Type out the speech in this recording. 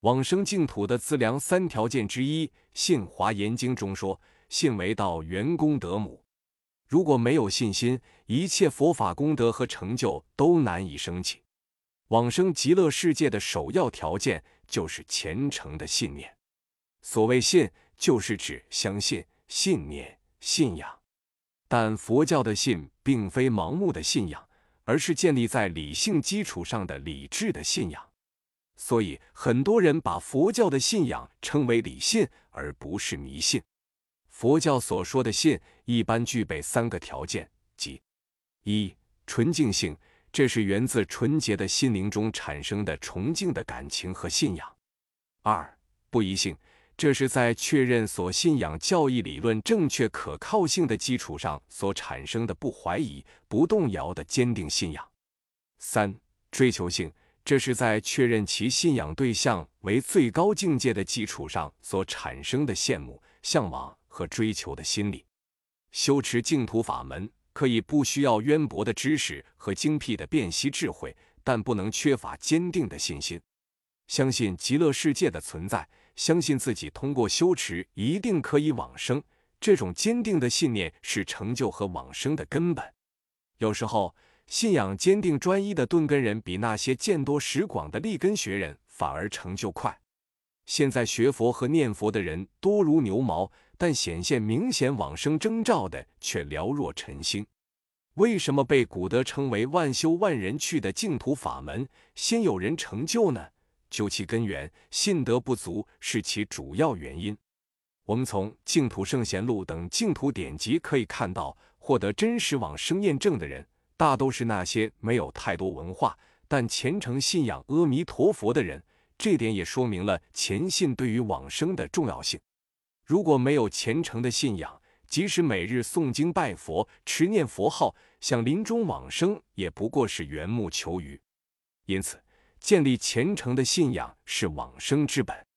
往生净土的资粮三条件之一，《信华严经》中说：“信为道，元功德母。”如果没有信心，一切佛法功德和成就都难以升起。往生极乐世界的首要条件就是虔诚的信念。所谓信，就是指相信、信念、信仰。但佛教的信并非盲目的信仰，而是建立在理性基础上的理智的信仰。所以，很多人把佛教的信仰称为理信，而不是迷信。佛教所说的信，一般具备三个条件，即：一、纯净性，这是源自纯洁的心灵中产生的崇敬的感情和信仰；二、不疑性，这是在确认所信仰教义理论正确可靠性的基础上所产生的不怀疑、不动摇的坚定信仰；三、追求性，这是在确认其信仰对象为最高境界的基础上所产生的羡慕、向往。和追求的心理，修持净土法门可以不需要渊博的知识和精辟的辨析智慧，但不能缺乏坚定的信心。相信极乐世界的存在，相信自己通过修持一定可以往生。这种坚定的信念是成就和往生的根本。有时候，信仰坚定专一的顿根人，比那些见多识广的立根学人反而成就快。现在学佛和念佛的人多如牛毛。但显现明显往生征兆的却寥若晨星。为什么被古德称为万修万人去的净土法门，先有人成就呢？究其根源，信德不足是其主要原因。我们从《净土圣贤录》等净土典籍可以看到，获得真实往生验证的人，大都是那些没有太多文化但虔诚信仰阿弥陀佛的人。这点也说明了虔信对于往生的重要性。如果没有虔诚的信仰，即使每日诵经拜佛、持念佛号，想临终往生，也不过是缘木求鱼。因此，建立虔诚的信仰是往生之本。